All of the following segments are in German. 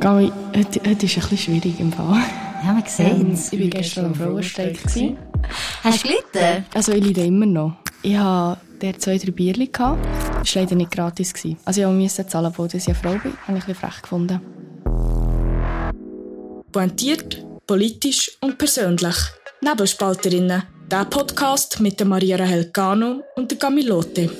Gabi, heute, heute ist ein bisschen schwierig im Fall. Ja, man sieht Ähm, es. ich war gestern am Frauenstreik. gewesen. Hast du gelitten? Also ich leide immer noch. Ich hatte der zwei, drei Bierchen. gehabt. Das war leider nicht gratis. Also ich musste zahlen, obwohl ich eine Frau bin. Habe ich ein bisschen frech gefunden. Pointiert, politisch und persönlich. Nebelspalterinnen. Der Podcast mit der Maria Rahel Cano und der Camilote.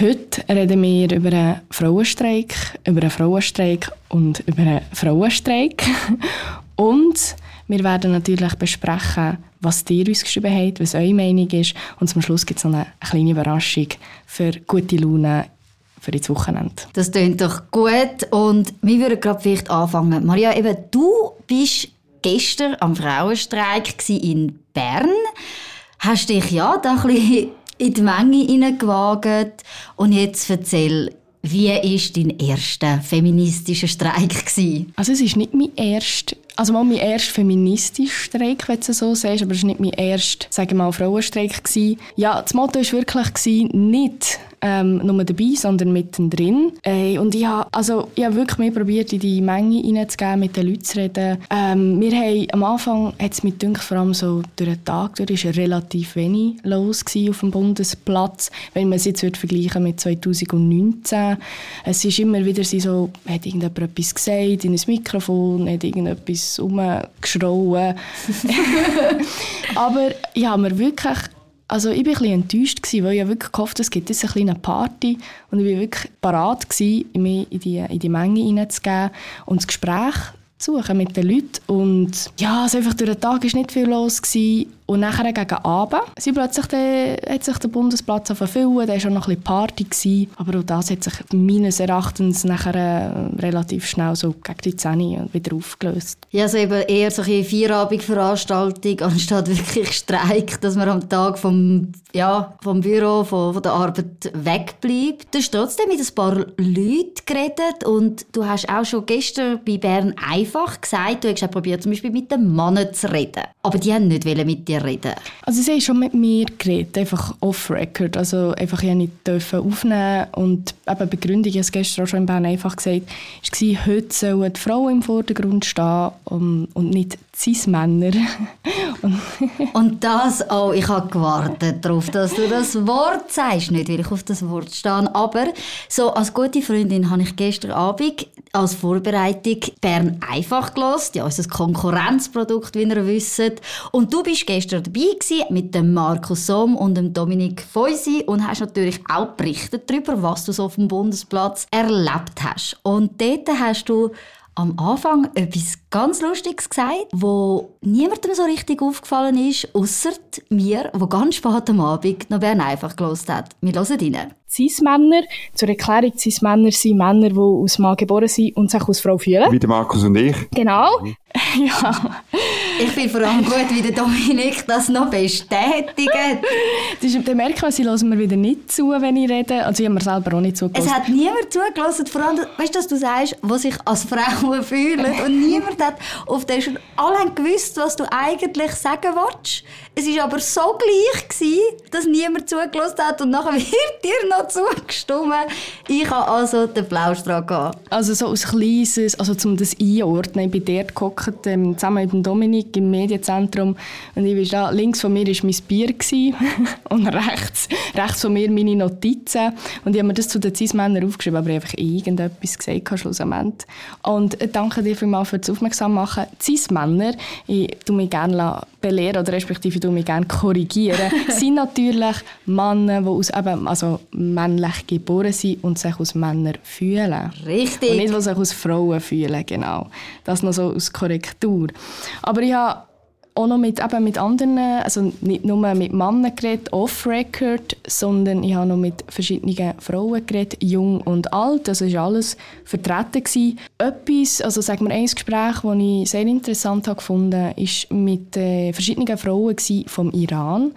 Heute reden wir über einen Frauenstreik, über einen Frauenstreik und über einen Frauenstreik. Und wir werden natürlich besprechen, was ihr uns geschrieben habt, was eure Meinung ist. Und zum Schluss gibt es noch eine kleine Überraschung für gute Laune für das Wochenende. Das klingt doch gut. Und wir würden gerade vielleicht anfangen. Maria, eben, du bist gestern am Frauenstreik in Bern. Hast dich ja da ein bisschen in die Menge hineingewagt. Und jetzt erzähl, wie war dein erster feministischer Streik? Gewesen? Also es ist nicht mein erster, also mal mein erster feministischer Streik, wenn du es so sagst, aber es war nicht mein erster, sagen wir mal, Frauenstreik. Gewesen. Ja, das Motto war wirklich, gewesen, nicht ähm, nur dabei, sondern mittendrin. Äh, und ich habe also, habe wirklich mehr probiert, in die Menge hineinzugehen, mit den Leuten zu reden. Ähm, wir haben, am Anfang hat es mich gedacht, vor allem so durch den Tag durch, war relativ wenig los auf dem Bundesplatz, wenn man es jetzt würde vergleichen mit 2019. Es ist immer wieder so, hat irgendjemand etwas gesagt in ein Mikrofon, hat irgendetwas rumgeschrauen. Aber ich habe wirklich also ich war ein bisschen enttäuscht, gewesen, weil ich wirklich gehofft es gibt jetzt eine kleine Party und ich war wirklich parat, gewesen, mich in die, in die Menge hineinzugeben und das Gespräch zu suchen mit den Leuten. Und ja, also einfach durch den Tag war nicht viel los. Gewesen. Und nachher gegen Abend sie plötzlich der, hat sich der Bundesplatz verfüllt, da war auch noch ein bisschen Party. Gewesen. Aber auch das hat sich meines Erachtens nachher äh, relativ schnell so gegen die 10 wieder aufgelöst. Ja, also eben eher so eine Vierabendveranstaltung anstatt wirklich Streik, dass man am Tag vom, ja, vom Büro, von, von der Arbeit wegbleibt. Du hast trotzdem mit ein paar Leuten geredet und du hast auch schon gestern bei Bern einfach gesagt, du hast auch probiert, zum Beispiel mit den Männern zu reden. Aber die haben nicht mit dir reden. Also sie haben schon mit mir geredet, einfach off-record. Also einfach ich nicht aufnehmen und eben Begründung, ich habe es gestern auch schon in Bern einfach gesagt, war, heute sollen die Frauen im Vordergrund stehen um, und nicht Cis-Männer. und, und das auch, ich habe gewartet darauf, dass du das Wort sagst. Nicht, weil ich auf das Wort stehe, aber so als gute Freundin habe ich gestern Abend als Vorbereitung Bern einfach gelost, ja, unser Konkurrenzprodukt, wie ihr wisst. Und du bist gestern dabei gewesen, mit dem Markus Somm und dem Dominik Feusi und hast natürlich auch berichtet darüber, was du so auf dem Bundesplatz erlebt hast. Und dort hast du am Anfang etwas ganz Lustiges gesagt, wo niemandem so richtig aufgefallen ist, außer mir, wo ganz spät am Abend noch Bern einfach gelost hat. Wir hören rein. Cis-Männer, zur Erklärung, Cis-Männer sind Männer, die aus Mann geboren sind und sich als Frau fühlen. Wie der Markus und ich. Genau. ja. Ich finde vor allem gut, wie der Dominik das noch bestätigt. das ist, dann merkt man, sie hören mir wieder nicht zu, wenn ich rede. Also ich habe mir selber auch nicht zugelassen. Es hat niemand zugelassen, vor allem, weißt du, dass du sagst, was sich als Frauen fühlen und niemand hat auf den schon alle gewusst, was du eigentlich sagen willst. Es war aber so gleich, gewesen, dass niemand zugelassen hat und nachher wird dir noch zugestimmt. Ich habe also den Plausch dran gehabt. Also so als kleines, also um das einordnen, ich bin dort gehockt, ähm, zusammen mit Dominik im Medienzentrum und ich da, links von mir war mein Bier und rechts, rechts von mir meine Notizen und ich habe mir das zu den Cis-Männern aufgeschrieben, aber ich habe einfach irgendetwas gesagt schlussendlich. Und äh, danke dir vielmals für das Aufmerksam machen. Cis-Männer, ich tue mich gerne belehren oder respektive tue mich gerne korrigieren, sind natürlich Männer, die aus eben, also männlich geboren sind und sich als Männer fühlen. Richtig. Und nicht, die sich als Frauen fühlen, genau. Das noch so als Korrektur. Aber ich habe auch noch mit, eben mit anderen, also nicht nur mit Männern geredet, off-record, sondern ich habe noch mit verschiedenen Frauen geredet, jung und alt, also war alles vertreten gewesen. Etwas, also sagen wir ein Gespräch, das ich sehr interessant gefunden, war mit äh, verschiedenen Frauen vom Iran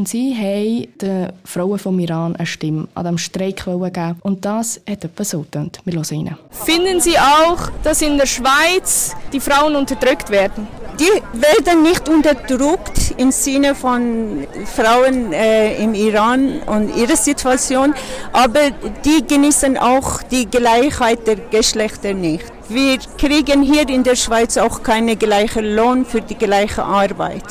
und sie haben den Frauen vom Iran eine Stimme an diesem Streik geben und das hat etwa so getönt. Wir hören rein. Finden Sie auch, dass in der Schweiz die Frauen unterdrückt werden? die werden nicht unterdrückt im Sinne von Frauen äh, im Iran und ihrer Situation, aber die genießen auch die Gleichheit der Geschlechter nicht. Wir kriegen hier in der Schweiz auch keinen gleichen Lohn für die gleiche Arbeit.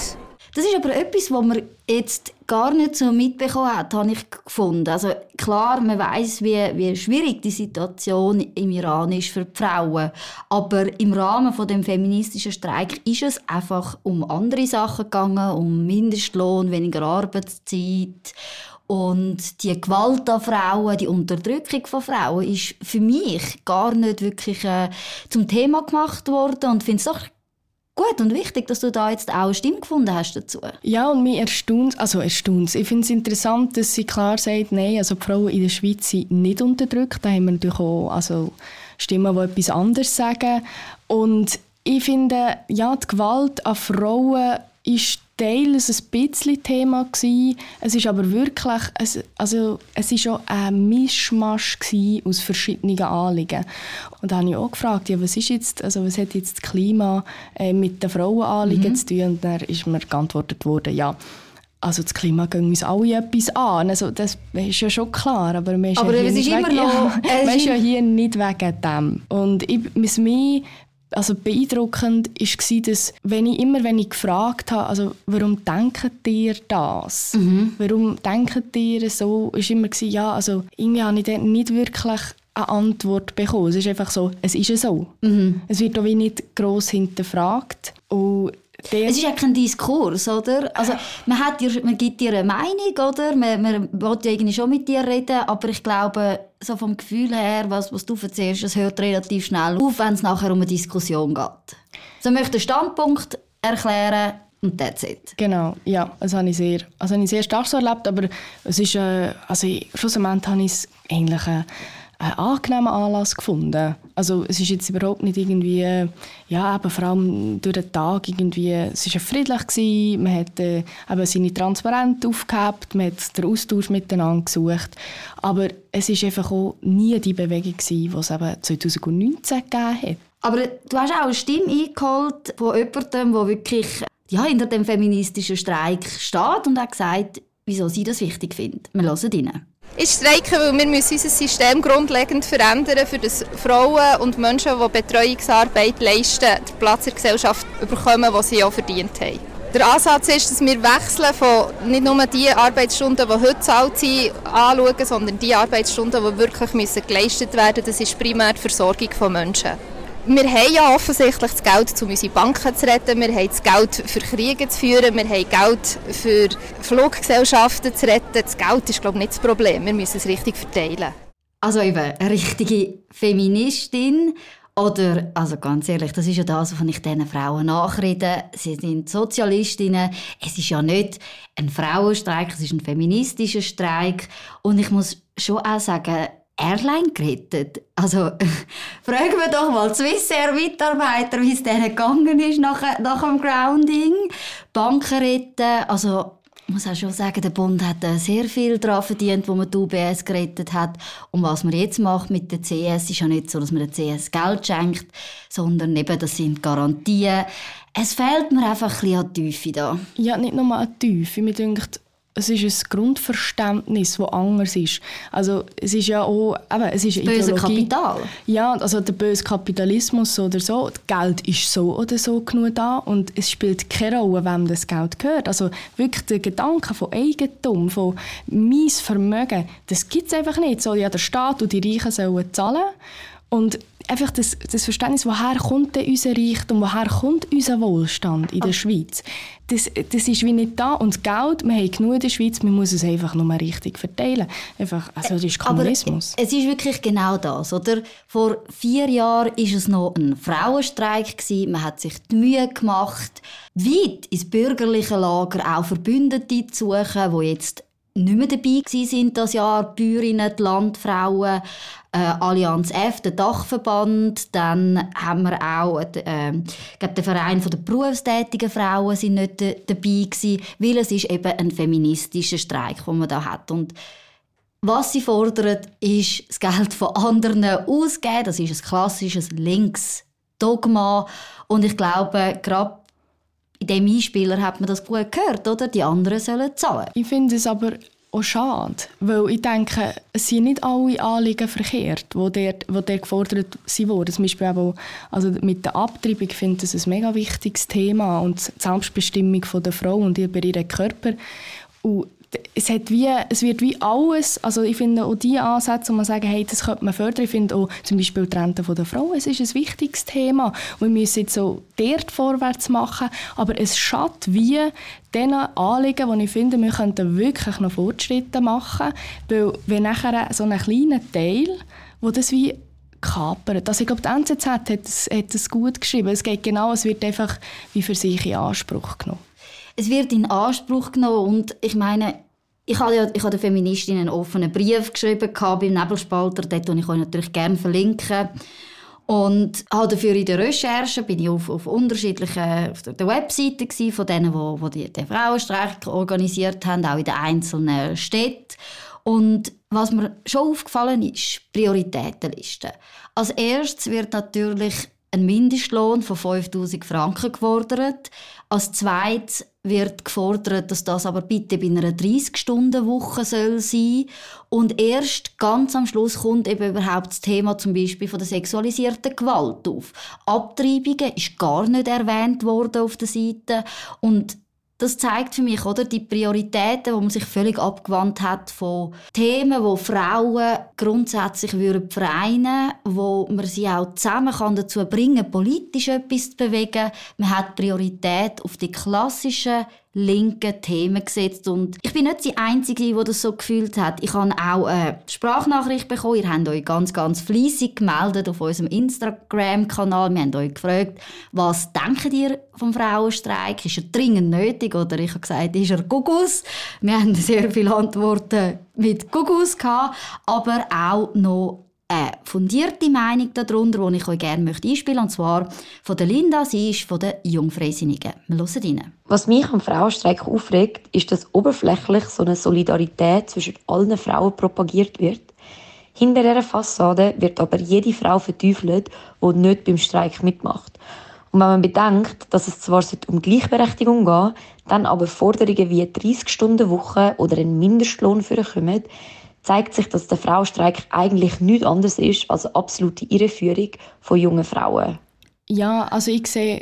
Das ist aber etwas, was man jetzt gar nicht so mitbekommen hat, habe ich gefunden. Also klar, man weiß, wie, wie schwierig die Situation im Iran ist für die Frauen. Aber im Rahmen von dem feministischen Streik ist es einfach um andere Sachen gegangen, um Mindestlohn, weniger Arbeitszeit. Und die Gewalt an Frauen, die Unterdrückung von Frauen ist für mich gar nicht wirklich äh, zum Thema gemacht worden und finde es doch gut und wichtig, dass du da jetzt auch eine Stimme gefunden hast dazu. Ja, und mich erstaunt, also erstaunt Ich finde es interessant, dass sie klar sagt, nein, also die Frauen in der Schweiz sind nicht unterdrückt. Da haben wir natürlich auch also Stimmen, die etwas anderes sagen. Und ich finde, ja, die Gewalt an Frauen ist teils ein bisschen Thema gewesen. Es ist aber wirklich, es, also es ist auch ein Mischmasch aus verschiedenen Anliegen. Und da habe ich auch gefragt, ja, was ist jetzt, also was hat jetzt das Klima äh, mit den Frauenanliegen mhm. zu tun? Und dann ist mir geantwortet worden, ja, also das Klima geht uns alle etwas an. Also das ist ja schon klar, aber man ist, aber ja, hier, nicht ist wegen, ja, man ist ja hier nicht wegen dem. Und ich, was mich also beeindruckend war, dass wenn ich immer, wenn ich gefragt habe, also warum denkt ihr das? Mhm. Warum denkt ihr so? Ist immer gewesen, ja, also irgendwie habe ich dann nicht wirklich eine Antwort bekommen. Es ist einfach so, es ist so. Mhm. Es wird auch wie nicht gross hinterfragt. Und es ist ja kein Diskurs, oder? Also, man, hat dir, man gibt dir eine Meinung, oder? Man, man will ja irgendwie schon mit dir reden, aber ich glaube, so vom Gefühl her, was, was du erzählst, das hört relativ schnell auf, wenn es nachher um eine Diskussion geht. So möchte einen Standpunkt erklären und that's it. Genau, ja, das habe ich sehr, also habe ich sehr stark so erlebt, aber es ist, äh, also schlussendlich habe ich es eigentlich... Äh, einen angenehmen Anlass gefunden. Also es ist jetzt überhaupt nicht irgendwie, ja, eben vor allem durch den Tag irgendwie, es war friedlich, gewesen, man hat äh, eben seine Transparente aufgehabt, man hat den Austausch miteinander gesucht, aber es war einfach auch nie die Bewegung gewesen, die es eben 2019 gegeben hat. Aber du hast auch eine Stimme eingeholt von jemandem, der wirklich ja, hinter dem feministischen Streik steht und hat gesagt, wieso sie das wichtig findet. Wir hören rein. Ich streike, weil wir müssen unser System grundlegend verändern, für das Frauen und Menschen, die Betreuungsarbeit leisten, den Platz in der Gesellschaft bekommen, den sie auch verdient haben. Der Ansatz ist, dass wir wechseln von nicht nur die Arbeitsstunden, die heute zahlt sind, anschauen, sondern die Arbeitsstunden, die wirklich müssen geleistet werden müssen. Das ist primär die Versorgung von Menschen. Wir haben ja offensichtlich das Geld, um unsere Banken zu retten. Wir haben das Geld für Kriege zu führen. Wir haben Geld für Fluggesellschaften zu retten. Das Geld ist, glaube ich, nicht das Problem. Wir müssen es richtig verteilen. Also eben, eine richtige Feministin oder, also ganz ehrlich, das ist ja das, was ich diesen Frauen nachrede. Sie sind Sozialistinnen. Es ist ja nicht ein Frauenstreik, es ist ein feministischer Streik. Und ich muss schon auch sagen, Airline gerettet. Also fragen wir doch mal Swissair-Mitarbeiter, wie es denen gegangen ist nach, nach dem Grounding. Banken retten, also ich muss auch schon sagen, der Bund hat äh, sehr viel daran verdient, wo man die UBS gerettet hat. Und was man jetzt macht mit der CS, ist ja nicht so, dass man der CS Geld schenkt, sondern eben, das sind Garantien. Es fehlt mir einfach ein bisschen an Tiefe da. Ja, nicht nur an Tiefe. Mir denkt, es ist ein Grundverständnis, das anders ist. Also es ist ja auch, eben, es ist das böse Kapital. Ja, also der böse Kapitalismus oder so. Das Geld ist so oder so genug da und es spielt keine Rolle, wem das Geld gehört. Also wirklich der Gedanke von Eigentum, von mein Vermögen, das gibt es einfach nicht. So, ja, der Staat und die Reichen sollen zahlen und einfach das, das Verständnis, woher kommt denn unser Reichtum, woher kommt unser Wohlstand in der Schweiz, das, das ist wie nicht da. Und das Geld, wir haben genug in der Schweiz, man muss es einfach nur richtig verteilen. Einfach, also das ist Kommunismus. Aber es ist wirklich genau das, oder? Vor vier Jahren war es noch ein Frauenstreik gewesen. Man hat sich die Mühe gemacht, weit ins bürgerliche Lager auch Verbündete zu suchen, die jetzt nicht mehr dabei sind das Jahr, die Bäuerinnen, die Landfrauen, äh, Allianz F, der Dachverband, dann haben wir auch äh, glaub, der Verein der berufstätigen Frauen sind nicht dabei gewesen, weil es ist eben ein feministischer Streik, den man da hat und was sie fordern, ist das Geld von anderen auszugeben. Das ist ein klassisches Linksdogma. Und ich glaube, gerade in dem Einspieler hat man das gut gehört, oder? Die anderen sollen zahlen. Ich finde es aber auch schade, weil ich denke, es sind nicht alle Anliegen verkehrt, die dort, dort gefordert wurden. Zum Beispiel auch, also mit der Abtreibung finde ich das ein mega wichtiges Thema und die Selbstbestimmung der Frau und über ihren Körper. Und es, hat wie, es wird wie alles, also ich finde auch die Ansätze, wo man sagen, hey, das könnte man fördern, ich finde auch zum Beispiel die Rente der Frau, es ist ein wichtiges Thema. Wir müssen jetzt so dort vorwärts machen, aber es schadet wie diesen Anliegen, wo ich finde, wir könnten wirklich noch Fortschritte machen, weil wenn nachher so ein kleiner Teil, wo das wie kapert. Also ich glaube, die NZZ hat es, hat es gut geschrieben. Es geht genau, es wird einfach wie für sich in Anspruch genommen. Es wird in Anspruch genommen und ich meine, ich habe, ja, ich habe der Feministin einen offenen Brief geschrieben beim Nebelspalter, dort ich euch natürlich gerne verlinken. Und habe dafür in der Recherche bin ich auf, auf unterschiedlichen auf der Webseite von denen, wo, wo die, den Frauenstreik organisiert haben, auch in den einzelnen Städten. Und was mir schon aufgefallen ist, Prioritätenliste. Als erstes wird natürlich ein Mindestlohn von 5000 Franken gefordert. Als zweites wird gefordert, dass das aber bitte bei einer 30-Stunden-Woche soll sein und erst ganz am Schluss kommt eben überhaupt das Thema zum Beispiel von der sexualisierten Gewalt auf. Abtreibungen ist gar nicht erwähnt worden auf der Seite und das zeigt für mich, oder, die Prioritäten, wo man sich völlig abgewandt hat von Themen, wo Frauen grundsätzlich würden vereinen, wo man sie auch zusammen kann dazu bringen, politisch etwas zu bewegen. Man hat Priorität auf die klassischen linken Themen gesetzt. Und ich bin nicht die Einzige, die das so gefühlt hat. Ich habe auch eine Sprachnachricht bekommen. Ihr habt euch ganz, ganz fleissig gemeldet auf unserem Instagram-Kanal. Wir haben euch gefragt, was denkt ihr vom Frauenstreik? Ist er dringend nötig? Oder ich habe gesagt, ist er Gugus? Wir haben sehr viele Antworten mit Gugus gehabt, aber auch noch eine fundierte Meinung darunter, die ich euch gerne möchte einspielen möchte, und zwar von der Linda, sie ist von den Jungfreisinnigen. Wir hören rein. Was mich am Frauenstreik aufregt, ist, dass oberflächlich so eine Solidarität zwischen allen Frauen propagiert wird. Hinter dieser Fassade wird aber jede Frau verteufelt, die nicht beim Streik mitmacht. Und wenn man bedenkt, dass es zwar um Gleichberechtigung geht, dann aber Forderungen wie 30-Stunden-Woche oder einen Mindestlohn vorkommen, zeigt sich, dass der Frauenstreik eigentlich nichts anderes ist als eine absolute Irreführung von jungen Frauen. Ja, also ich sehe,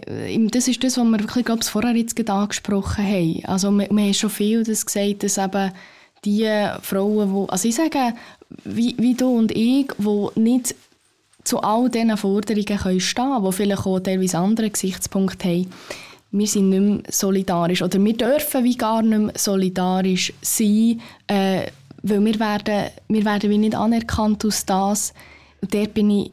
das ist das, was wir wirklich, glaube ich, vorher jetzt angesprochen haben. Also wir, wir haben schon viel das gesagt, dass eben die Frauen, die, also ich sage, wie, wie du und ich, die nicht zu all diesen Forderungen können stehen können, die vielleicht auch teilweise andere Gesichtspunkte haben, wir sind nicht mehr solidarisch oder wir dürfen wie gar nicht mehr solidarisch sein, äh, weil wir werden, wir werden wie nicht anerkannt aus das. Und dort bin ich,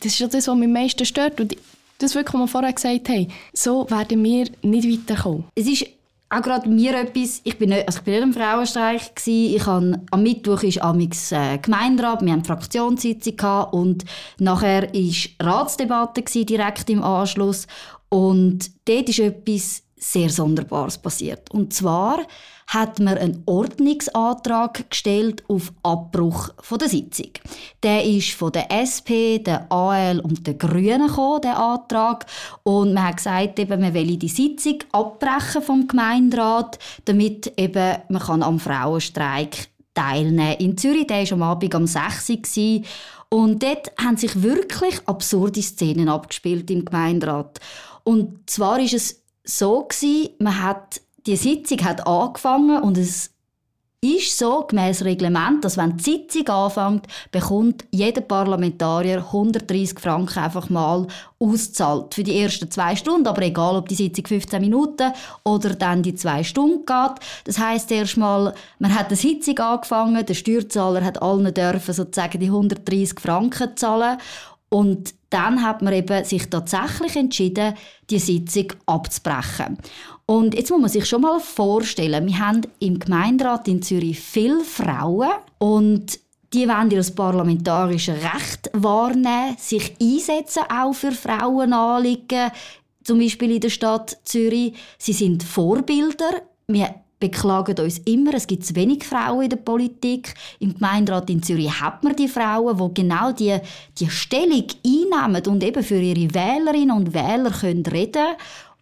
das ist ja das, was mich am meisten stört. Und das wirklich, was wir vorher gesagt haben, so werden wir nicht weiterkommen. Es ist auch gerade mir etwas, ich bin nicht, also ich bin nicht im Frauenstreich gewesen. ich habe, am Mittwoch ist amix äh, Gemeinderat, wir hatten Fraktionssitzung gehabt und nachher ist Ratsdebatte gewesen, direkt im Anschluss und dort ist etwas sehr Sonderbares passiert. Und zwar hat man einen Ordnungsantrag gestellt auf Abbruch von der Sitzung. Der ist von der SP, der AL und den Grünen gekommen, der Antrag. Und man hat gesagt, eben, man will die Sitzung abbrechen vom Gemeinderat, damit eben man kann am Frauenstreik teilnehmen. In Zürich, der war am Abend um 6 Uhr. Und dort haben sich wirklich absurde Szenen abgespielt im Gemeinderat. Und zwar ist es so gewesen, man hat, die Sitzung hat angefangen und es ist so gemäß Reglement, dass wenn die Sitzung anfängt, bekommt jeder Parlamentarier 130 Franken einfach mal auszahlt für die ersten zwei Stunden, aber egal, ob die Sitzung 15 Minuten oder dann die zwei Stunden geht. Das heißt erstmal, man hat eine Sitzung angefangen, der Steuerzahler hat allen dürfen sozusagen die 130 Franken zahlen und dann hat man eben sich tatsächlich entschieden, die Sitzung abzubrechen. Und jetzt muss man sich schon mal vorstellen, wir haben im Gemeinderat in Zürich viele Frauen und die wollen ihr parlamentarisches Recht wahrnehmen, sich einsetzen auch für Frauenanliegen, zum Beispiel in der Stadt Zürich. Sie sind Vorbilder. Wir beklagen uns immer, es gibt zu wenig Frauen in der Politik. Im Gemeinderat in Zürich hat man die Frauen, die genau die, die Stellung einnehmen und eben für ihre Wählerinnen und Wähler können reden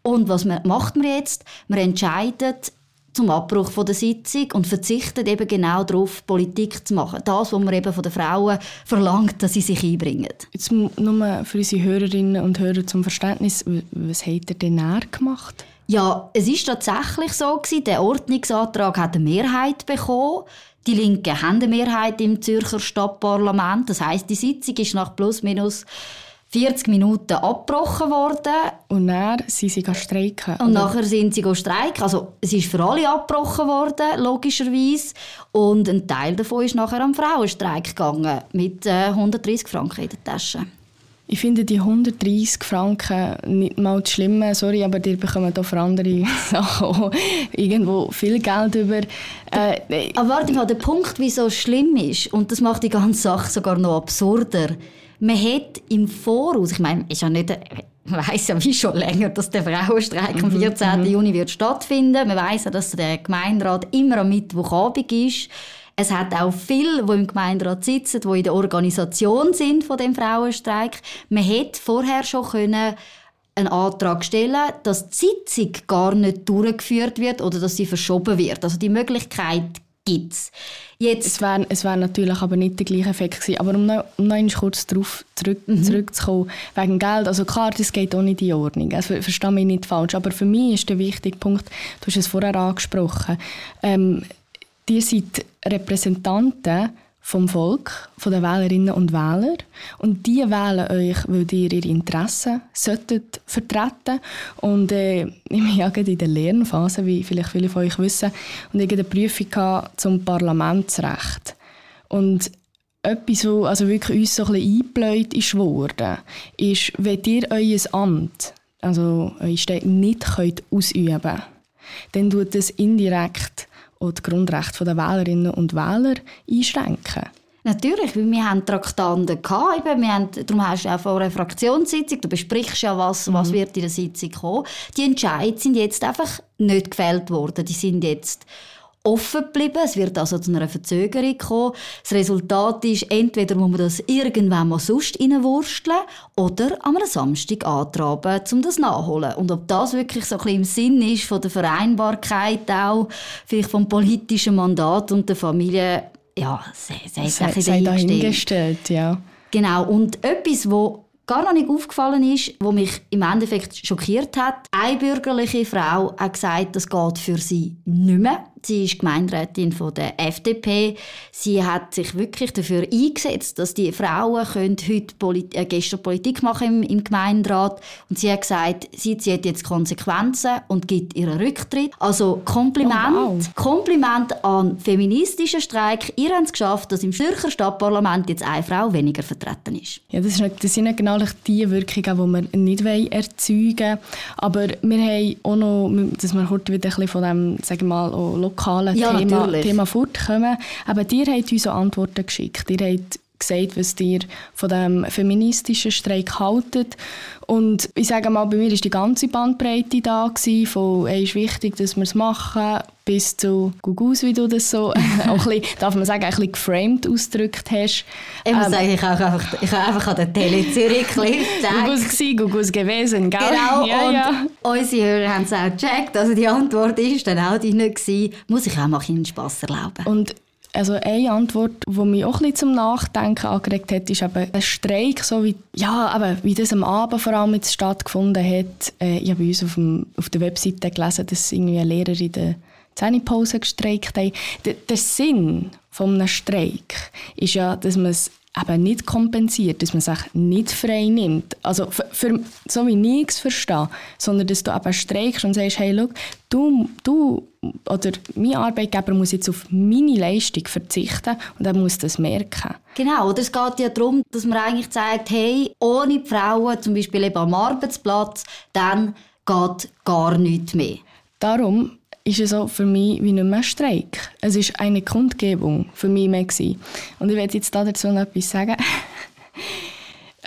Und was macht man jetzt? Man entscheidet zum Abbruch von der Sitzung und verzichtet eben genau darauf, Politik zu machen. Das, was man eben von den Frauen verlangt, dass sie sich einbringen. Jetzt nur für unsere Hörerinnen und Hörer zum Verständnis, was hat er denn näher gemacht? Ja, es ist tatsächlich so gewesen, der Ordnungsantrag hat eine Mehrheit bekommen. Die Linken haben eine Mehrheit im Zürcher Stadtparlament. Das heißt, die Sitzung ist nach plus minus 40 Minuten abgebrochen worden. Und dann sind sie streiken. Und oder? nachher sind sie streiken. Also es ist für alle abgebrochen worden, logischerweise. Und ein Teil davon ist nachher am Frauenstreik gegangen, mit äh, 130 Franken in der Tasche. Ich finde die 130 Franken nicht mal das Schlimme, sorry, aber die bekommen auch für andere Sachen irgendwo viel Geld über. Äh, aber warte mal, der Punkt, wieso es schlimm ist, und das macht die ganze Sache sogar noch absurder, man hat im Voraus, ich meine, ist ja nicht, man weiß ja wie schon länger, dass der Frauenstreik am 14. Mhm, mhm. Juni wird stattfinden. Man weiß ja, dass der Gemeinderat immer am Mittwochabend ist. Es hat auch viele, die im Gemeinderat sitzen, die in der Organisation sind von dem Frauenstreik. Man hätte vorher schon können einen Antrag stellen, dass die Sitzung gar nicht durchgeführt wird oder dass sie verschoben wird. Also die Möglichkeit gibt's. Jetzt es wäre es wär natürlich aber nicht der gleiche Effekt gewesen. Aber um noch, um noch kurz darauf zurück, mhm. zurückzukommen, wegen Geld, also klar, das geht in die Ordnung, also verstehe mich nicht falsch, aber für mich ist der wichtige Punkt, du hast es vorher angesprochen, ähm, ihr seid Repräsentanten vom Volk, von den Wählerinnen und Wählern. Und die wählen euch, weil ihr ihre Interessen solltet vertreten Und äh, ich bin ja in der Lernphase, wie vielleicht viele von euch wissen, und ich eine Prüfung zum Parlamentsrecht. Und etwas, was also wirklich uns so ein bisschen eingebläut ist worden, ist, wenn ihr euer Amt, also euer Städte nicht könnt ausüben könnt, dann tut es indirekt auch die Grundrechte der Wählerinnen und Wähler einschränken. Natürlich, weil wir haben Traktanten gehabt, eben, wir haben, darum hast du auch vor einer Fraktionssitzung, du besprichst ja, was, mhm. was wird in der Sitzung kommen. Die Entscheidungen sind jetzt einfach nicht gefällt worden. Die sind jetzt offen geblieben. Es wird also zu einer Verzögerung kommen. Das Resultat ist, entweder muss man das irgendwann mal sonst reinwursteln oder am Samstag antraben, um das nachholen. Und ob das wirklich so ein bisschen im Sinn ist von der Vereinbarkeit auch, vielleicht vom politischen Mandat und der Familie, ja, sei, sei, sei dahingestellt, ja. Genau. Und etwas, wo gar noch nicht aufgefallen ist, wo mich im Endeffekt schockiert hat. Eine bürgerliche Frau hat gesagt, das geht für sie nicht mehr. Sie ist Gemeinderätin von der FDP. Sie hat sich wirklich dafür eingesetzt, dass die Frauen können heute Polit äh, gestern Politik machen im, im Gemeinderat. Und sie hat gesagt, sie zieht jetzt Konsequenzen und gibt ihren Rücktritt. Also Kompliment, oh, wow. Kompliment an feministischen Streik. Ihr habt es geschafft, dass im Zürcher Stadtparlament jetzt eine Frau weniger vertreten ist. Ja, das, ist nicht, das sind nicht genau die Wirkungen, die wir nicht erzeugen wollen. Aber wir haben auch noch, dass wir heute wieder ein bisschen von dem, sagen wir mal, lokalen ja, Thema, Thema fortkommen. Aber ihr habt uns Antworten geschickt. Ihr habt gesagt, was ihr von dem feministischen Streik haltet. Und ich sage mal, bei mir war die ganze Bandbreite da gewesen, von «Ey, ist wichtig, dass wir es machen» bis zu «Gugus», wie du das so, auch ein bisschen, darf man sagen, ein bisschen geframed ausgedrückt hast. Ich muss ähm, sagen, ich habe einfach, ich habe einfach an der Tele Zürich «Gugus» gewesen, «Gugus» gewesen, gell? Genau, ja, und ja. unsere Hörer haben es auch gecheckt. Also die Antwort ist dann auch die nicht gewesen. Muss ich auch mal einen Spass erlauben. Und also eine Antwort, die mich auch ein zum Nachdenken angeregt hat, ist eben ein Streik, so wie, ja, aber wie das am Abend vor allem jetzt stattgefunden hat. Äh, ich habe bei uns auf, dem, auf der Webseite gelesen, dass irgendwie ein Lehrer in der Zähnepause gestreikt hat. Der, der Sinn eines Streik ist ja, dass man es eben nicht kompensiert, dass man sich nicht frei nimmt. Also für, für so wie ich es verstehe, sondern dass du eben streikst und sagst, hey, schau, du, du oder mein Arbeitgeber muss jetzt auf meine Leistung verzichten und er muss das merken. Genau, oder es geht ja darum, dass man eigentlich sagt, hey, ohne die Frauen, zum Beispiel eben am Arbeitsplatz, dann geht gar nichts mehr. Darum ist es auch für mich wie nicht mehr ein Streik. Es ist eine Kundgebung für mich mehr gewesen. Und ich werde jetzt dazu noch etwas sagen.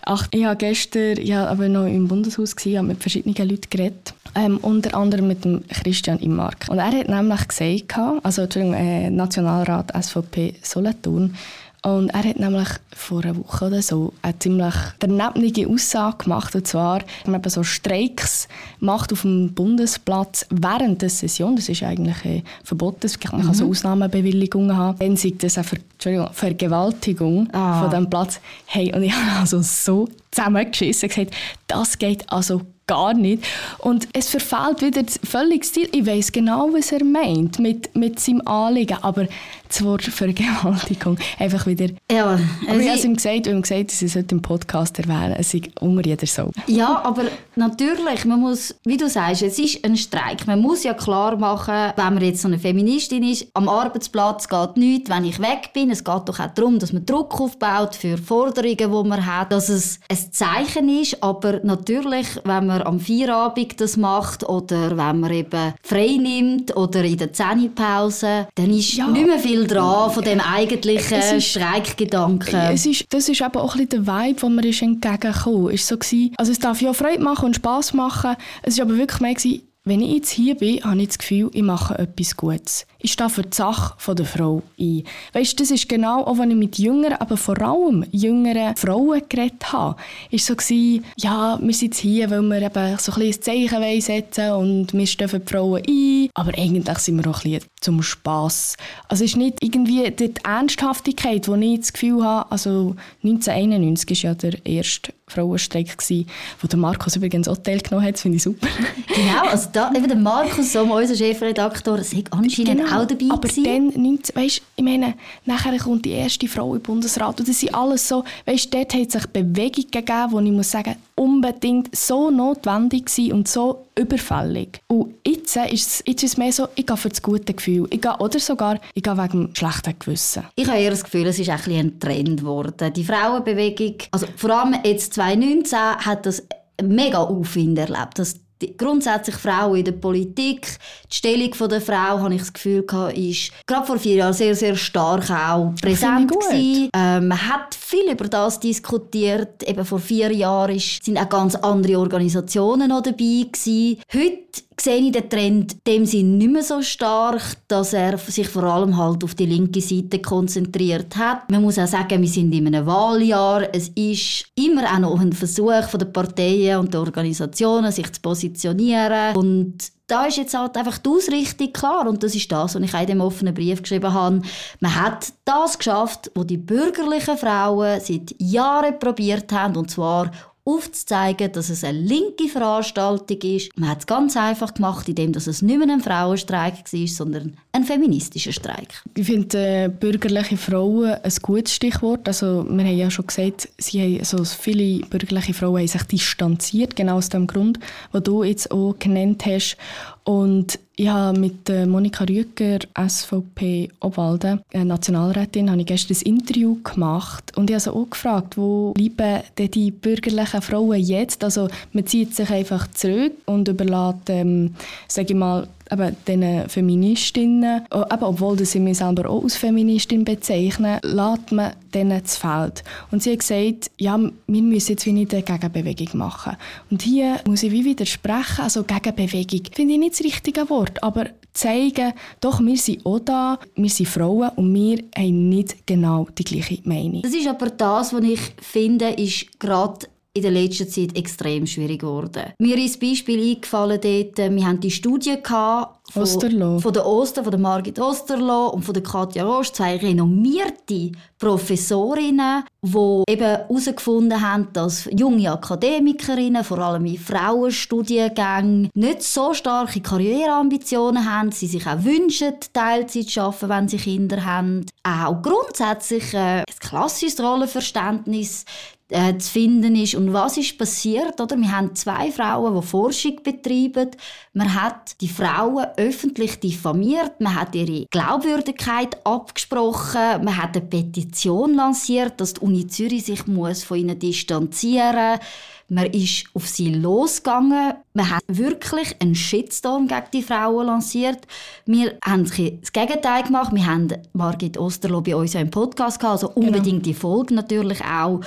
Ach, ich habe gestern ja, aber noch im Bundeshaus gewesen, habe mit verschiedenen Leuten geredet. Ähm, unter anderem mit dem Christian Immark. Und er hat nämlich gesagt, also Entschuldigung, äh, Nationalrat SVP Solothurn, Und er hat nämlich vor einer Woche oder so eine ziemlich danebnige Aussage gemacht. Und zwar, man eben so Streiks macht auf dem Bundesplatz während der Session. Das ist eigentlich äh, verboten. Man kann so Ausnahmebewilligungen haben. Dann sagt das eine Ver Entschuldigung, Vergewaltigung Ah. von diesem Platz. Hey, und ich habe also so zusammengeschissen und gesagt, das geht also gar nicht. Und es verfehlt wieder völlig Stil. Ich weiß genau, was er meint mit, mit seinem Anliegen, aber das Wort Vergewaltigung einfach wieder... Ja, Aber ich habe es ihm gesagt, weil ihm gesagt dass es heute im Podcast erwähnen Es ist unter jeder Sau. Ja, aber natürlich, man muss, wie du sagst, es ist ein Streik. Man muss ja klar machen, wenn man jetzt so eine Feministin ist, am Arbeitsplatz geht nichts, wenn ich weg bin. Es geht doch auch darum, dass man Druck aufbaut für Forderungen, die man hat, dass es ein Zeichen ist. Aber natürlich, wenn man am Feierabend das macht oder wenn man eben frei nimmt oder in der Zähnepause, dann ist Ja. nicht mehr viel dran von dem eigentlichen ist- Streikgedanken. Es ist, das ist eben auch ein bisschen der Vibe, den ist entgegengekommen ist. So gewesen, also es darf ja Freude machen und Spass machen. Es war aber wirklich mehr, gewesen, wenn ich jetzt hier bin, habe ich das Gefühl, ich mache etwas Gutes. Ich stehe für die Sache der Frau ein. Weißt, das ist genau, auch wenn ich mit jüngeren, aber vor allem jüngeren Frauen geredet habe, ist so gewesen, ja, wir sind hier, weil wir eben so ein ein Zeichen setzen und wir stehen für die Frauen ein. Aber eigentlich sind wir auch ein bisschen zum Spass. Also es ist nicht irgendwie die Ernsthaftigkeit, die ich das Gefühl habe, also 1991 war ja der erste Frauenstreik, gewesen, wo der Markus übrigens auch teilgenommen hat, das finde ich super. Genau, also da, eben der Markus Sommer, unser Chefredaktor, sei anscheinend auch dabei Genau. Aber gewesen. dann, 19, weißt, ich meine, nachher kommt die erste Frau im Bundesrat und das sind alles so, weißt, dort hat es sich Bewegung gegeben, die ich muss sagen, unbedingt so notwendig und so überfällig. Und jetzt ist es, jetzt ist es mehr so, ich gehe für das gute Gefühl. Ich gehe, oder sogar, ich gehe wegen dem schlechten Gewissen. Ich habe eher das Gefühl, es ist ein, ein Trend geworden. Die Frauenbewegung, also vor allem jetzt 2019, hat das mega Aufwind erlebt. Dass die, grundsätzlich Frauen in der Politik, die Stellung der Frau, habe ich das Gefühl, gehabt, ist gerade vor vier Jahren sehr, sehr stark auch präsent gewesen. Ähm, man hat viel über das diskutiert. Eben vor vier Jahren ist, sind auch ganz andere Organisationen noch dabei gewesen. Heute sehe ich den Trend in dem Sinn nicht mehr so stark, dass er sich vor allem halt auf die linke Seite konzentriert hat. Man muss auch sagen, wir sind in einem Wahljahr. Es ist immer auch noch ein Versuch von den Parteien und der Organisationen, sich zu positionieren. Und da ist jetzt halt einfach die Ausrichtung klar und das ist das, was ich in dem offenen Brief geschrieben habe. Man hat das geschafft, was die bürgerlichen Frauen seit Jahren probiert haben und zwar aufzuzeigen, dass es eine linke Veranstaltung ist. Man hat es ganz einfach gemacht, indem dass es nicht mehr ein Frauenstreik war, sondern ein feministischer Streik. Ich finde äh, bürgerliche Frauen ein gutes Stichwort. Also, wir haben ja schon gesagt, sie haben, also viele bürgerliche Frauen haben sich distanziert, genau aus dem Grund, den du jetzt auch genannt hast. Und ich habe mit äh, Monika Rüger, SVP Obwalden, äh, Nationalrätin, habe ich gestern ein Interview gemacht und ich habe sie auch gefragt, wo bleiben denn die bürgerlichen Frauen jetzt? Also man zieht sich einfach zurück und überlässt, ähm, sage ich mal, eben diesen Feministinnen, äh, eben, obwohl ich mich selber auch als Feministin bezeichne, lässt man denen das Feld. Und sie hat gesagt, ja, wir müssen jetzt wie nicht eine Gegenbewegung machen. Und hier muss ich wie widersprechen, also Gegenbewegung finde ich nicht das richtige Wort, aber zeigen, doch, wir sind auch da, wir sind Frauen und wir haben nicht genau die gleiche Meinung. Das ist aber das, was ich finde, ist gerade in der letzten Zeit extrem schwierig geworden. Mir ist ein Beispiel eingefallen dort, äh, wir haben die Studie gehabt von, Osterloh. von der Oster, von der Margit Osterloh und von der Katja Rosch, zwei renommierte Professorinnen, die eben herausgefunden haben, dass junge Akademikerinnen, vor allem in Frauenstudiengängen, nicht so starke Karriereambitionen haben, sie sich auch wünschen, Teilzeit zu arbeiten, wenn sie Kinder haben. Auch grundsätzlich äh, ein klassisches Rollenverständnis äh, zu finden ist. Und was ist passiert? Oder? Wir haben zwei Frauen, die Forschung betreiben. Man hat die Frauen öffentlich diffamiert. Man hat ihre Glaubwürdigkeit abgesprochen. Man hat eine Petition lanciert, dass die Uni Zürich sich muss von ihnen distanzieren muss. Man ist auf sie losgegangen. Man hat wirklich einen Shitstorm gegen die Frauen lanciert. Wir haben das Gegenteil gemacht. Wir haben Margit Osterloh bei uns ja im Podcast gehabt, also unbedingt die Folge natürlich auch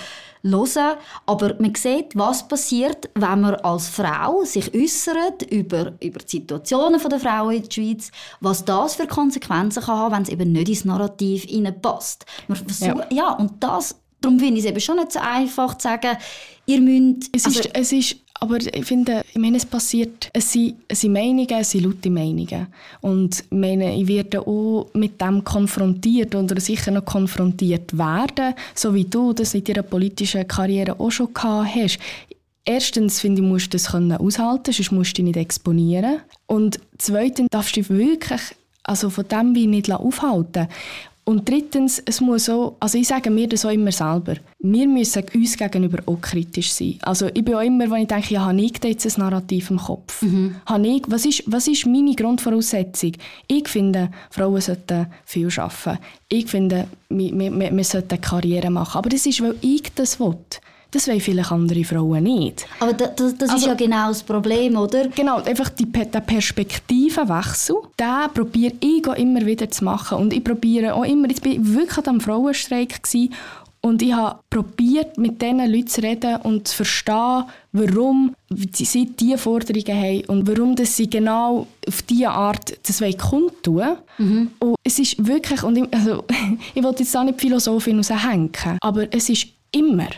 hören. Aber man sieht, was passiert, wenn man als Frau sich äußert über, über die Situationen der Frauen in der Schweiz, was das für Konsequenzen kann haben, wenn es eben nicht ins Narrativ hineinpasst. Ja. ja, und das, darum finde ich es eben schon nicht so einfach zu sagen, ihr müsst... Es ist, also, es ist aber ich finde, ich meine, es passiert, es sind, es sind Meinungen, es sind laute Meinungen. Und ich meine, ich werde auch mit dem konfrontiert oder sicher noch konfrontiert werden, so wie du das in deiner politischen Karriere auch schon gehabt hast. Erstens finde ich, musst du das können aushalten, sonst musst du dich nicht exponieren. Und zweitens darfst du dich wirklich also von dem wie nicht aufhalten. Und drittens, es muss auch, also ich sage mir das auch immer selber, wir müssen uns gegenüber auch kritisch sein. Also ich bin auch immer, wenn ich denke, ja, habe ich jetzt ein Narrativ im Kopf? Mhm. Habe ich, was, ist, was ist meine Grundvoraussetzung? Ich finde, Frauen sollten viel arbeiten. Ich finde, wir, wir, wir sollten Karriere machen. Aber das ist, weil ich das will. Das wollen vielleicht andere Frauen nicht. Aber das, das, das also, ist ja genau das Problem, oder? Genau, einfach die, der Perspektivenwechsel, den probiere ich auch immer wieder zu machen. Und ich probiere auch immer, jetzt bin wirklich am Frauenstreik gewesen, und ich habe probiert, mit diesen Leuten zu reden und zu verstehen, warum sie diese Forderungen haben und warum dass sie genau auf diese Art das kundtun mhm. Und es ist wirklich, und ich, also, ich wollte jetzt auch nicht Philosophin raushängen, aber es ist immer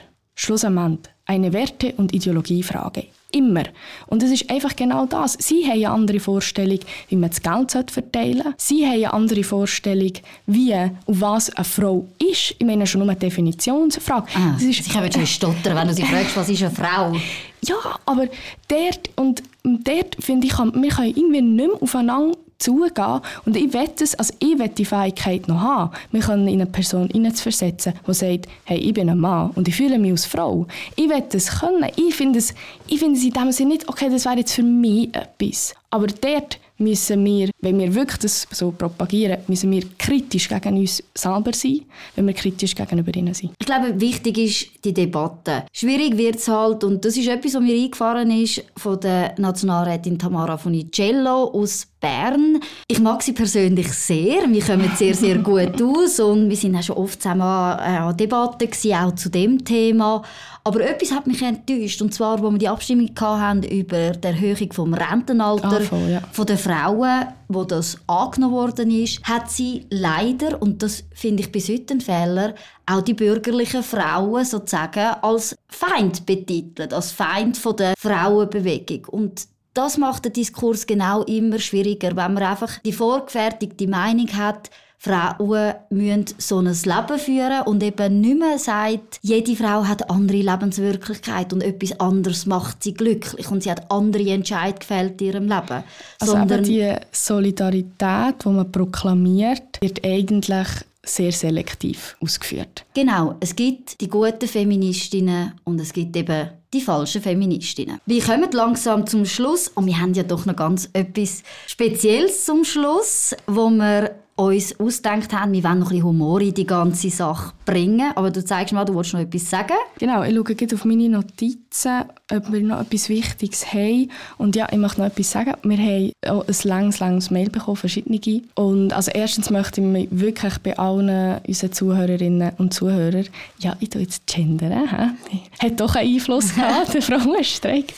Schlussendlich eine Werte- und Ideologiefrage. Immer. Und es ist einfach genau das. Sie haben eine andere Vorstellung, wie man das Geld verteilen sollte. Sie haben eine andere Vorstellung, wie und was eine Frau ist. Ich meine schon nur eine Definitionsfrage. Ah, das ist, ich habe schon stottern, wenn du sie fragst, was ist eine Frau? Ja, aber dort, und dort finde ich, wir können irgendwie nicht mehr aufeinander zugehen. Und ich will das, also ich will die Fähigkeit noch haben, mich in eine Person hineinzuversetzen, die sagt, hey, ich bin ein Mann und ich fühle mich als Frau. Ich will das können. Ich finde es, ich finde es in dem Sinne nicht, okay, das wäre jetzt für mich etwas. Aber dort müssen wir, wenn wir wirklich das so propagieren, müssen wir kritisch gegen uns selber sein, wenn wir kritisch gegenüber ihnen sind. Ich glaube, wichtig ist die Debatte. Schwierig wird es halt, und das ist etwas, was mir eingefahren ist, von der Nationalrätin Tamara Funicello aus Bern. Ich mag sie persönlich sehr. Wir kommen sehr, sehr gut aus und wir sind auch schon oft zusammen an Debatten gewesen, auch zu dem Thema. Aber etwas hat mich enttäuscht, und zwar, wo wir die Abstimmung hatten über die Erhöhung vom Rentenalter ah, voll, ja. von der Frauen, wo das angenommen worden ist, hat sie leider, und das finde ich bis heute ein Fehler, auch die bürgerlichen Frauen sozusagen als Feind betitelt, als Feind von der Frauenbewegung. Und das macht den Diskurs genau immer schwieriger, wenn man einfach die vorgefertigte Meinung hat, Frauen müssen so ein Leben führen und eben nicht mehr sagt, jede Frau hat eine andere Lebenswirklichkeit und etwas anderes macht sie glücklich und sie hat andere Entscheidungen gefällt in ihrem Leben. Also Sondern die Solidarität, die man proklamiert, wird eigentlich sehr selektiv ausgeführt. Genau, es gibt die guten Feministinnen und es gibt eben die falschen Feministinnen. Wir kommen langsam zum Schluss und wir haben ja doch noch ganz etwas Spezielles zum Schluss, wo wir uns ausgedacht haben, wir wollen noch ein bisschen Humor in die ganze Sache bringen. Aber du zeigst mal, du wolltest noch etwas sagen. Genau, ich schaue auf meine Notizen, ob wir noch etwas Wichtiges haben. Und ja, ich möchte noch etwas sagen. Wir haben auch ein langes, langes Mail bekommen, verschiedene. Und also erstens möchte ich mich wirklich bei allen unseren Zuhörerinnen und Zuhörern, ja, ich tue jetzt gendern, hat doch einen Einfluss gehabt, der Frauenstreik,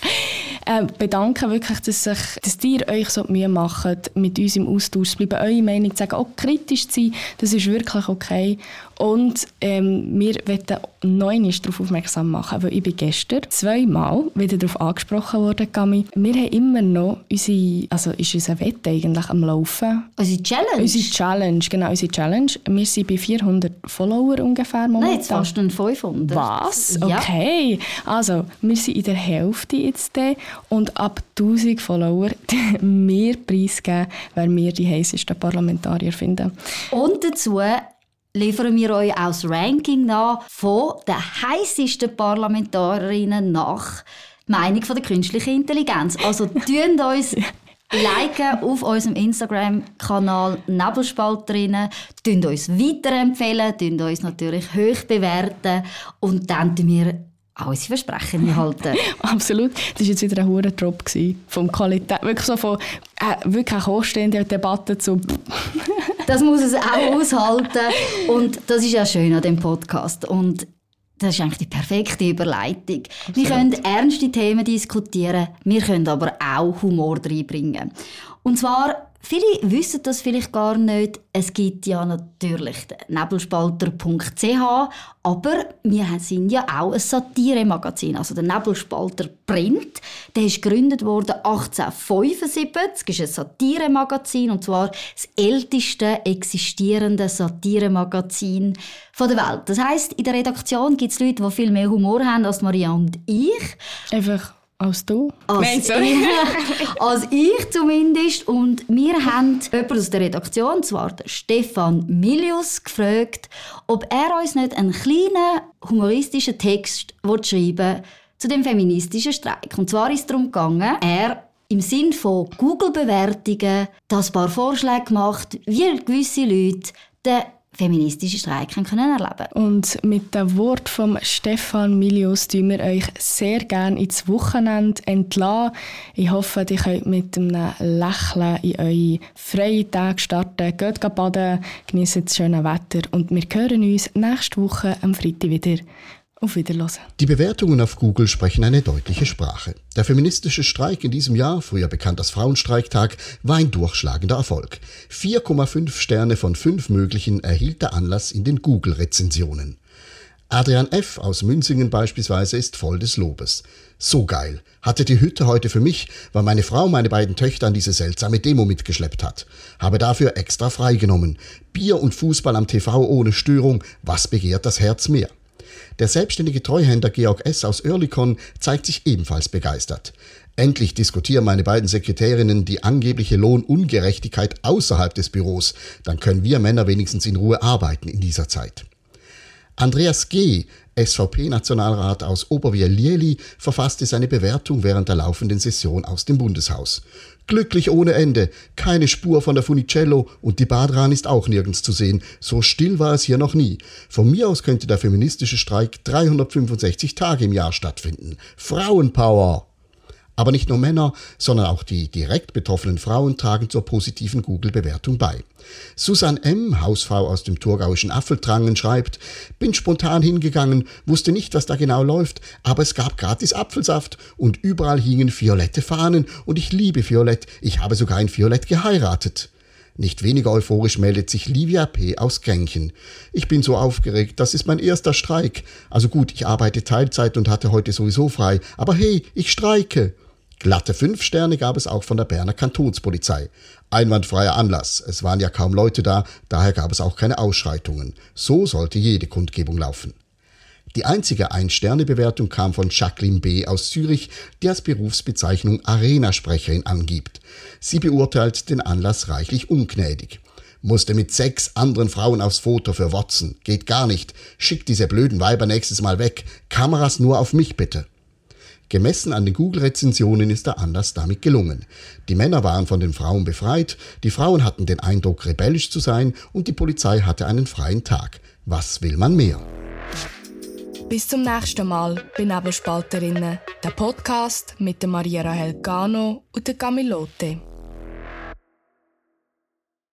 äh, bedanken wirklich, dass, sich, dass ihr euch so Mühe macht, mit uns im Austausch zu bleiben, eure Meinung zu sagen, auch kritisch zu sein, das ist wirklich okay. Und ähm, wir wollen neu darauf aufmerksam machen, weil ich bin gestern zweimal wieder darauf angesprochen worden, Gami. Wir haben immer noch unsere, also ist unser Wette eigentlich am Laufen. Unsere Challenge? Unsere Challenge, genau, unsere Challenge. Wir sind bei 400 Follower ungefähr momentan. Nein, jetzt fast schon 500. Was? Okay. Ja. Also, wir sind in der Hälfte jetzt und ab 1000 Follower mehr preisgeben, weil wir die heißesten Parlamentarier finden. Und dazu liefern wir euch auch das Ranking nach von den heißesten Parlamentarierinnen nach Meinung von der künstlichen Intelligenz. Also tun uns liken auf unserem Instagram-Kanal Nebelspalterinnen, tun uns weiterempfehlen, tun uns natürlich hoch bewerten und dann tun wir auch unsere Versprechen halten. Absolut. Das war jetzt wieder ein hoher Drop vom Qualität, wirklich so von äh, wirklich hochstehende Debatten zu Das muss es auch aushalten und das ist ja schön an dem Podcast und Das ist eigentlich die perfekte Überleitung. Absolut. Wir können ernste Themen diskutieren, wir können aber auch Humor reinbringen. Und zwar Viele wissen das vielleicht gar nicht. Es gibt ja natürlich nebelspalter.ch, aber wir sind ja auch ein Satiremagazin, also der Nebelspalter Print. Der ist gegründet worden 1875, ist ein Satiremagazin und zwar das älteste existierende Satiremagazin der Welt. Das heißt, in der Redaktion gibt es Leute, die viel mehr Humor haben als Maria und ich. Einfach als du? Als, Nein, sorry. Ich, als ich zumindest. Und wir haben jemanden aus der Redaktion, zwar Stefan Milius, gefragt, ob er uns nicht einen kleinen humoristischen Text schreiben zu dem feministischen Streik. Und zwar ist es darum gegangen, er im Sinn von Google-Bewertungen das paar Vorschläge gemacht, wie gewisse Leute den feministischen Streik können erleben Und mit dem Wort von Stefan Milius tun wir euch sehr gerne ins Wochenende entlassen. Ich hoffe, ihr könnt mit einem Lächeln in eure freien Tage starten. Geht baden, genießt das schöne Wetter und wir hören uns nächste Woche am Freitag wieder. Auf Wiederhören. Die Bewertungen auf Google sprechen eine deutliche Sprache. Der feministische Streik in diesem Jahr, früher bekannt als Frauenstreiktag, war ein durchschlagender Erfolg. 4,5 Sterne von 5 möglichen erhielt der Anlass in den Google-Rezensionen. Adrian F. aus Münzingen beispielsweise ist voll des Lobes. So geil. Hatte die Hütte heute für mich, weil meine Frau meine beiden Töchter an diese seltsame Demo mitgeschleppt hat. Habe dafür extra freigenommen. Bier und Fußball am TV ohne Störung. Was begehrt das Herz mehr? Der selbstständige Treuhänder Georg S. aus Oerlikon zeigt sich ebenfalls begeistert. Endlich diskutieren meine beiden Sekretärinnen die angebliche Lohnungerechtigkeit außerhalb des Büros. Dann können wir Männer wenigstens in Ruhe arbeiten in dieser Zeit. Andreas G., SVP-Nationalrat aus Oberwil-Lieli, verfasste seine Bewertung während der laufenden Session aus dem Bundeshaus. Glücklich ohne Ende, keine Spur von der Funicello und die Badran ist auch nirgends zu sehen. So still war es hier noch nie. Von mir aus könnte der feministische Streik 365 Tage im Jahr stattfinden. Frauenpower! Aber nicht nur Männer, sondern auch die direkt betroffenen Frauen tragen zur positiven Google-Bewertung bei. Susan M., Hausfrau aus dem thurgauischen Apfeltrangen, schreibt, bin spontan hingegangen, wusste nicht, was da genau läuft, aber es gab gratis Apfelsaft und überall hingen violette Fahnen und ich liebe Violett, ich habe sogar ein Violett geheiratet. Nicht weniger euphorisch meldet sich Livia P. aus Gänchen. Ich bin so aufgeregt, das ist mein erster Streik. Also gut, ich arbeite Teilzeit und hatte heute sowieso frei, aber hey, ich streike. Glatte fünf Sterne gab es auch von der Berner Kantonspolizei. Einwandfreier Anlass. Es waren ja kaum Leute da, daher gab es auch keine Ausschreitungen. So sollte jede Kundgebung laufen. Die einzige Ein-Sterne-Bewertung kam von Jacqueline B. aus Zürich, die als Berufsbezeichnung Arena-Sprecherin angibt. Sie beurteilt den Anlass reichlich ungnädig. Musste mit sechs anderen Frauen aufs Foto für Watson. Geht gar nicht. Schickt diese blöden Weiber nächstes Mal weg. Kameras nur auf mich bitte. Gemessen an den Google-Rezensionen ist der Anlass damit gelungen. Die Männer waren von den Frauen befreit, die Frauen hatten den Eindruck, rebellisch zu sein und die Polizei hatte einen freien Tag. Was will man mehr? Bis zum nächsten Mal bei Nebelspalterinnen, der Podcast mit Maria Rahel Gano und der Camilote.